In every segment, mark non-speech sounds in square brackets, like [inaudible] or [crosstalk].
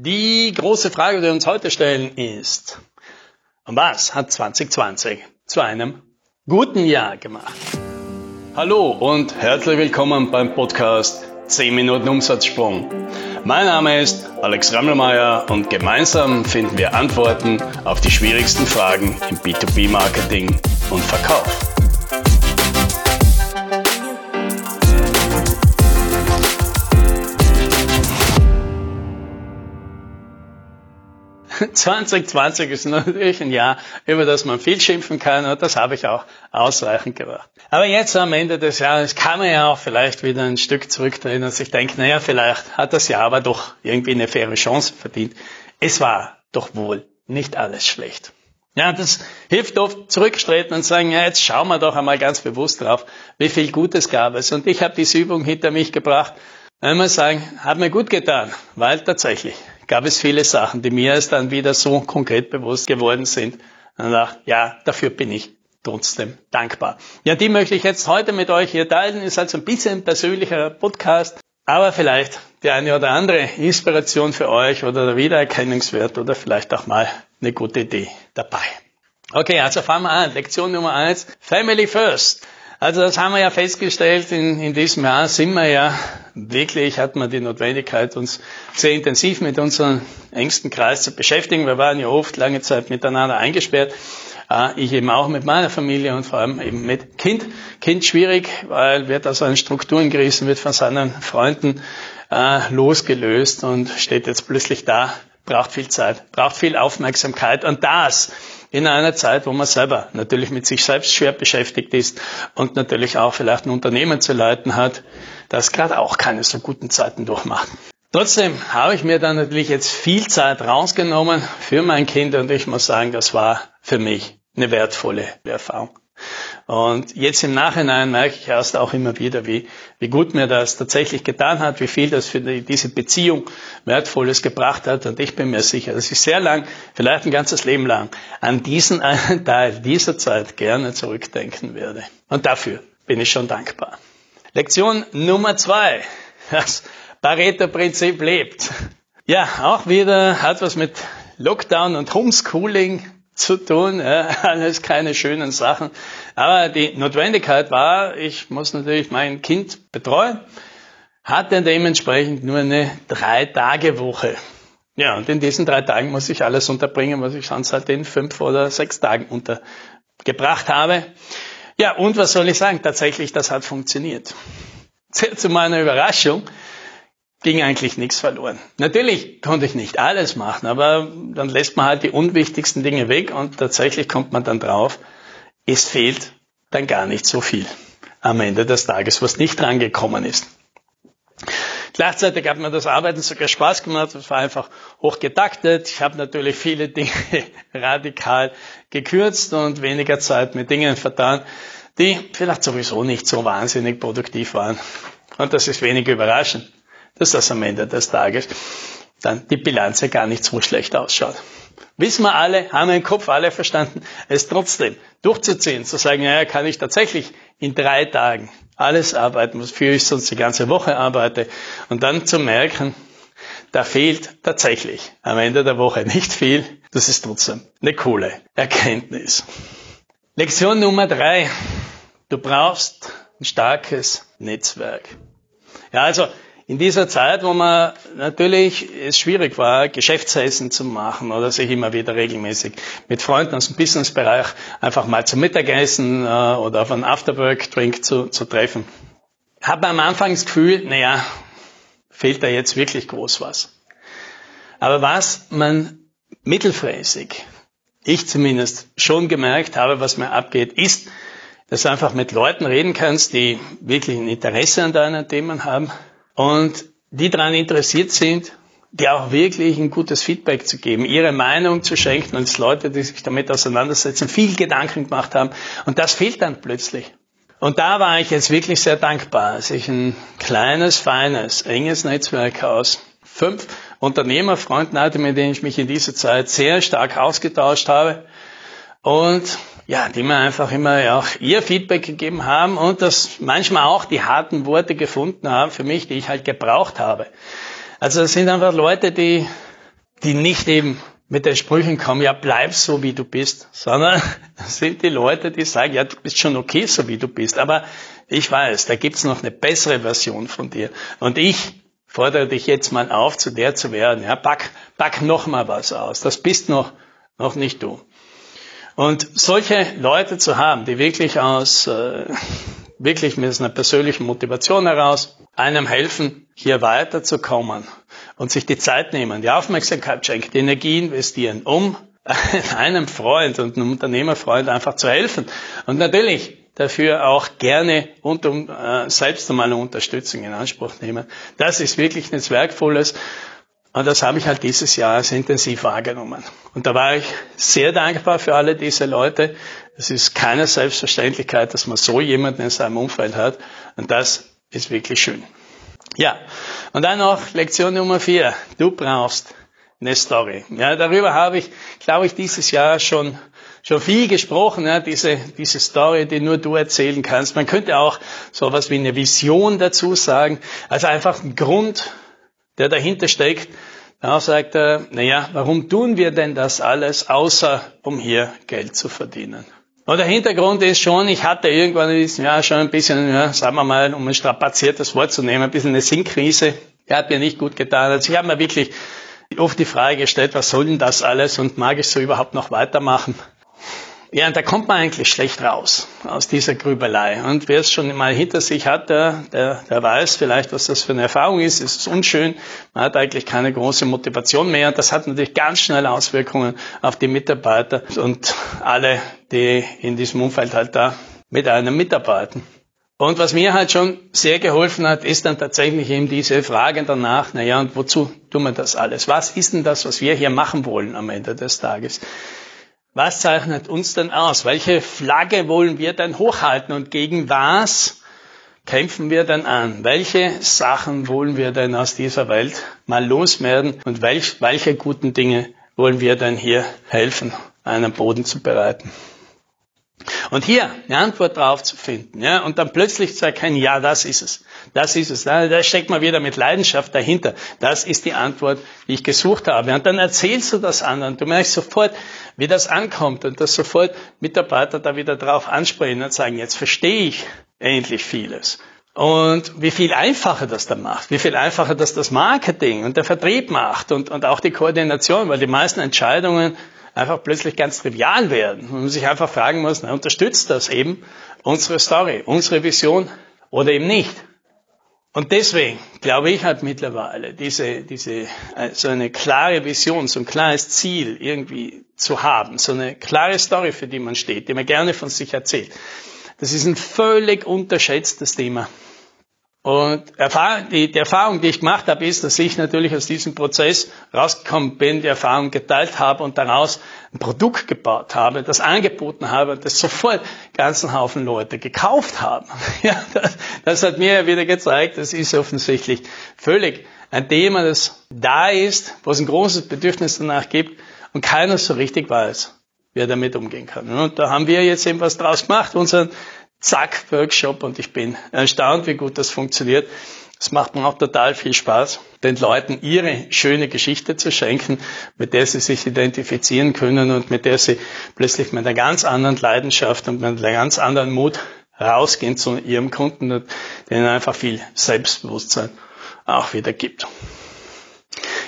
Die große Frage, die wir uns heute stellen, ist, was hat 2020 zu einem guten Jahr gemacht? Hallo und herzlich willkommen beim Podcast 10 Minuten Umsatzsprung. Mein Name ist Alex Rammelmeier und gemeinsam finden wir Antworten auf die schwierigsten Fragen im B2B-Marketing und Verkauf. 2020 ist natürlich ein Jahr, über das man viel schimpfen kann und das habe ich auch ausreichend gemacht. Aber jetzt am Ende des Jahres kann man ja auch vielleicht wieder ein Stück zurückdrehen und sich denken, naja, vielleicht hat das Jahr aber doch irgendwie eine faire Chance verdient. Es war doch wohl nicht alles schlecht. Ja, das hilft oft zurückstreten und sagen, ja, jetzt schauen wir doch einmal ganz bewusst drauf, wie viel Gutes gab es. Und ich habe diese Übung hinter mich gebracht. Einmal sagen, hat mir gut getan, weil tatsächlich gab es viele Sachen, die mir erst dann wieder so konkret bewusst geworden sind. Und dachte, ja, dafür bin ich trotzdem dankbar. Ja, die möchte ich jetzt heute mit euch hier teilen. Ist halt so ein bisschen ein persönlicher Podcast, aber vielleicht die eine oder andere Inspiration für euch oder der Wiedererkennungswert oder vielleicht auch mal eine gute Idee dabei. Okay, also fangen wir an. Lektion Nummer eins. Family first. Also das haben wir ja festgestellt, in, in diesem Jahr sind wir ja wirklich, hat man die Notwendigkeit, uns sehr intensiv mit unserem engsten Kreis zu beschäftigen. Wir waren ja oft lange Zeit miteinander eingesperrt. Äh, ich eben auch mit meiner Familie und vor allem eben mit Kind. Kind schwierig, weil wird aus seinen Strukturen gerissen, wird von seinen Freunden äh, losgelöst und steht jetzt plötzlich da, braucht viel Zeit, braucht viel Aufmerksamkeit und das in einer Zeit, wo man selber natürlich mit sich selbst schwer beschäftigt ist und natürlich auch vielleicht ein Unternehmen zu leiten hat, das gerade auch keine so guten Zeiten durchmacht. Trotzdem habe ich mir dann natürlich jetzt viel Zeit rausgenommen für mein Kind und ich muss sagen, das war für mich eine wertvolle Erfahrung. Und jetzt im Nachhinein merke ich erst auch immer wieder, wie, wie gut mir das tatsächlich getan hat, wie viel das für die, diese Beziehung Wertvolles gebracht hat. Und ich bin mir sicher, dass ich sehr lang, vielleicht ein ganzes Leben lang, an diesen einen Teil dieser Zeit gerne zurückdenken werde. Und dafür bin ich schon dankbar. Lektion Nummer zwei. Das Pareto-Prinzip lebt. Ja, auch wieder hat was mit Lockdown und Homeschooling zu tun. Ja, [laughs] alles keine schönen Sachen. Aber die Notwendigkeit war, ich muss natürlich mein Kind betreuen, hatte dementsprechend nur eine Drei-Tage-Woche. Ja, und in diesen drei Tagen muss ich alles unterbringen, was ich sonst halt in fünf oder sechs Tagen untergebracht habe. Ja, und was soll ich sagen? Tatsächlich, das hat funktioniert. [laughs] Zu meiner Überraschung ging eigentlich nichts verloren. Natürlich konnte ich nicht alles machen, aber dann lässt man halt die unwichtigsten Dinge weg und tatsächlich kommt man dann drauf, es fehlt dann gar nicht so viel am Ende des Tages, was nicht drangekommen ist. Gleichzeitig hat mir das Arbeiten sogar Spaß gemacht. Es war einfach hochgetaktet. Ich habe natürlich viele [laughs] Dinge radikal gekürzt und weniger Zeit mit Dingen vertan, die vielleicht sowieso nicht so wahnsinnig produktiv waren. Und das ist wenig überraschend dass das am Ende des Tages dann die Bilanz ja gar nicht so schlecht ausschaut. Wissen wir alle, haben wir im Kopf alle verstanden, es trotzdem durchzuziehen, zu sagen, ja, kann ich tatsächlich in drei Tagen alles arbeiten, wofür ich sonst die ganze Woche arbeite, und dann zu merken, da fehlt tatsächlich am Ende der Woche nicht viel, das ist trotzdem eine coole Erkenntnis. Lektion Nummer drei. Du brauchst ein starkes Netzwerk. Ja, also in dieser Zeit, wo man natürlich es schwierig war, Geschäftsessen zu machen oder sich immer wieder regelmäßig mit Freunden aus dem Businessbereich einfach mal zum Mittagessen äh, oder auf einen Afterwork-Drink zu, zu treffen, hat man am Anfang das Gefühl, naja, fehlt da jetzt wirklich groß was. Aber was man mittelfristig, ich zumindest schon gemerkt habe, was mir abgeht, ist, dass du einfach mit Leuten reden kannst, die wirklich ein Interesse an deinen Themen haben, und die daran interessiert sind, die auch wirklich ein gutes Feedback zu geben, ihre Meinung zu schenken und es Leute, die sich damit auseinandersetzen, viel Gedanken gemacht haben. Und das fehlt dann plötzlich. Und da war ich jetzt wirklich sehr dankbar, als ich ein kleines, feines, enges Netzwerk aus fünf Unternehmerfreunden hatte, mit denen ich mich in dieser Zeit sehr stark ausgetauscht habe. Und ja, die mir einfach immer auch ihr Feedback gegeben haben und das manchmal auch die harten Worte gefunden haben für mich, die ich halt gebraucht habe. Also es sind einfach Leute, die die nicht eben mit den Sprüchen kommen, ja, bleib so, wie du bist, sondern [laughs] das sind die Leute, die sagen, ja, du bist schon okay, so wie du bist, aber ich weiß, da gibt's noch eine bessere Version von dir. Und ich fordere dich jetzt mal auf, zu der zu werden. Ja, pack, pack noch mal was aus. Das bist noch, noch nicht du. Und solche Leute zu haben, die wirklich aus, äh, wirklich mit einer persönlichen Motivation heraus einem helfen, hier weiterzukommen und sich die Zeit nehmen, die Aufmerksamkeit schenken, die Energie investieren, um [laughs] einem Freund und einem Unternehmerfreund einfach zu helfen. Und natürlich dafür auch gerne und um äh, selbst einmal Unterstützung in Anspruch nehmen. Das ist wirklich nichts Werkvolles. Und das habe ich halt dieses Jahr sehr intensiv wahrgenommen. Und da war ich sehr dankbar für alle diese Leute. Es ist keine Selbstverständlichkeit, dass man so jemanden in seinem Umfeld hat. Und das ist wirklich schön. Ja, und dann noch Lektion Nummer vier. Du brauchst eine Story. Ja, darüber habe ich, glaube ich, dieses Jahr schon schon viel gesprochen, ja, diese, diese Story, die nur du erzählen kannst. Man könnte auch sowas wie eine Vision dazu sagen. Also einfach ein Grund, der dahinter steckt. Da sagt er, naja, warum tun wir denn das alles, außer um hier Geld zu verdienen? Und der Hintergrund ist schon, ich hatte irgendwann in diesem Jahr schon ein bisschen, ja, sagen wir mal, um ein strapaziertes Wort zu nehmen, ein bisschen eine Sinnkrise. Die hat mir nicht gut getan. Also ich habe mir wirklich oft die Frage gestellt, was soll denn das alles und mag ich so überhaupt noch weitermachen? Ja, da kommt man eigentlich schlecht raus aus dieser Grübelei. Und wer es schon mal hinter sich hat, der, der, der weiß vielleicht, was das für eine Erfahrung ist. Es ist unschön. Man hat eigentlich keine große Motivation mehr. Und das hat natürlich ganz schnell Auswirkungen auf die Mitarbeiter und alle, die in diesem Umfeld halt da mit einem mitarbeiten. Und was mir halt schon sehr geholfen hat, ist dann tatsächlich eben diese Frage danach, naja, und wozu tun wir das alles? Was ist denn das, was wir hier machen wollen am Ende des Tages? Was zeichnet uns denn aus? Welche Flagge wollen wir denn hochhalten und gegen was kämpfen wir denn an? Welche Sachen wollen wir denn aus dieser Welt mal loswerden und welch, welche guten Dinge wollen wir denn hier helfen, einen Boden zu bereiten? Und hier eine Antwort drauf zu finden, ja, und dann plötzlich zu erkennen, ja, das ist es. Das ist es. Da steckt man wieder mit Leidenschaft dahinter. Das ist die Antwort, die ich gesucht habe. Und dann erzählst du das anderen. Du merkst sofort, wie das ankommt und dass sofort Mitarbeiter da wieder drauf ansprechen und sagen, jetzt verstehe ich endlich vieles. Und wie viel einfacher das dann macht, wie viel einfacher das das Marketing und der Vertrieb macht und, und auch die Koordination, weil die meisten Entscheidungen einfach plötzlich ganz trivial werden und man sich einfach fragen muss, na, unterstützt das eben unsere Story, unsere Vision oder eben nicht? Und deswegen glaube ich halt mittlerweile, diese, diese, so eine klare Vision, so ein klares Ziel irgendwie zu haben, so eine klare Story, für die man steht, die man gerne von sich erzählt. Das ist ein völlig unterschätztes Thema. Und die, Erfahrung, die ich gemacht habe, ist, dass ich natürlich aus diesem Prozess rausgekommen bin, die Erfahrung geteilt habe und daraus ein Produkt gebaut habe, das angeboten habe, das sofort ganzen Haufen Leute gekauft haben. [laughs] Ja, das, das hat mir ja wieder gezeigt, das ist offensichtlich völlig ein Thema, das da ist, wo es ein großes Bedürfnis danach gibt und keiner so richtig weiß, wie er damit umgehen kann. Und da haben wir jetzt eben was draus gemacht, unseren Zack, Workshop und ich bin erstaunt, wie gut das funktioniert. Es macht mir auch total viel Spaß, den Leuten ihre schöne Geschichte zu schenken, mit der sie sich identifizieren können und mit der sie plötzlich mit einer ganz anderen Leidenschaft und mit einem ganz anderen Mut rausgehen zu ihrem Kunden und denen einfach viel Selbstbewusstsein auch wieder gibt.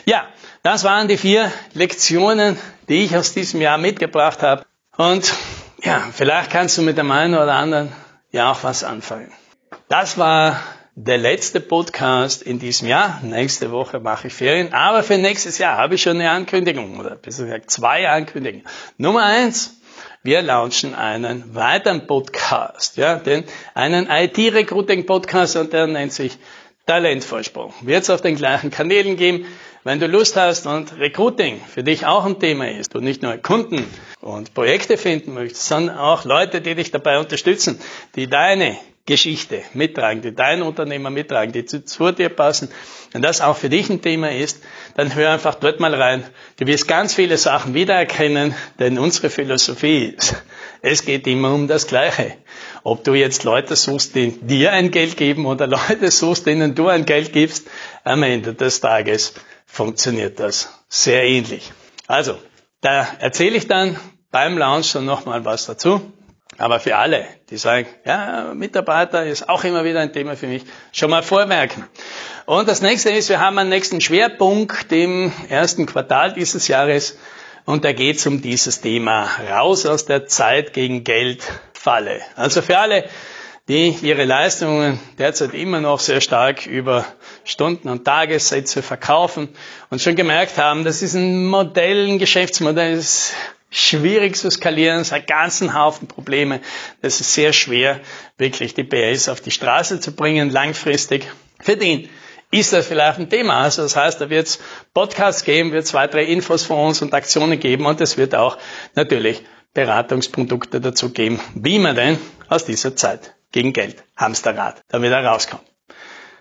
Ja, das waren die vier Lektionen, die ich aus diesem Jahr mitgebracht habe. Und ja, vielleicht kannst du mit dem einen oder anderen ja auch was anfangen. Das war der letzte Podcast in diesem Jahr. Nächste Woche mache ich Ferien, aber für nächstes Jahr habe ich schon eine Ankündigung oder besser gesagt zwei Ankündigungen. Nummer eins, wir launchen einen weiteren Podcast, ja, den einen IT-Recruiting-Podcast und der nennt sich Talentvorsprung. Wird es auf den gleichen Kanälen geben. Wenn du Lust hast und Recruiting für dich auch ein Thema ist, du nicht nur Kunden und Projekte finden möchtest, sondern auch Leute, die dich dabei unterstützen, die deine Geschichte mittragen, die dein Unternehmer mittragen, die zu, dir passen, wenn das auch für dich ein Thema ist, dann hör einfach dort mal rein. Du wirst ganz viele Sachen wiedererkennen, denn unsere Philosophie ist, es geht immer um das Gleiche. Ob du jetzt Leute suchst, die dir ein Geld geben oder [laughs] Leute suchst, denen du ein Geld gibst, am Ende des Tages funktioniert das sehr ähnlich. Also, da erzähle ich dann beim Launch dann nochmal was dazu. Aber für alle, die sagen, ja, Mitarbeiter ist auch immer wieder ein Thema für mich, schon mal vormerken. Und das nächste ist, wir haben einen nächsten Schwerpunkt im ersten Quartal dieses Jahres und da geht es um dieses Thema raus aus der Zeit gegen Geld Falle. Also für alle, die ihre Leistungen derzeit immer noch sehr stark über Stunden- und Tagessätze verkaufen und schon gemerkt haben, das ist ein Modell, ein Geschäftsmodell, das schwierig zu skalieren, es hat ganzen Haufen Probleme. Das ist sehr schwer, wirklich die PS auf die Straße zu bringen, langfristig. Für den ist das vielleicht ein Thema. Also das heißt, da wird es Podcasts geben, wird es weitere Infos von uns und Aktionen geben und es wird auch natürlich Beratungsprodukte dazu geben, wie man denn aus dieser Zeit gegen Geld, Hamsterrad, da wieder rauskommt.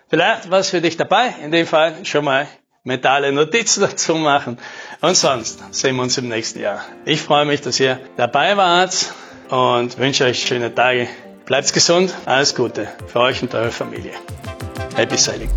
Vielleicht was für dich dabei, in dem Fall schon mal mentale Notizen [laughs] dazu machen. Und sonst sehen wir uns im nächsten Jahr. Ich freue mich, dass ihr dabei wart und wünsche euch schöne Tage. Bleibt gesund, alles Gute für euch und eure Familie. Happy Sailing.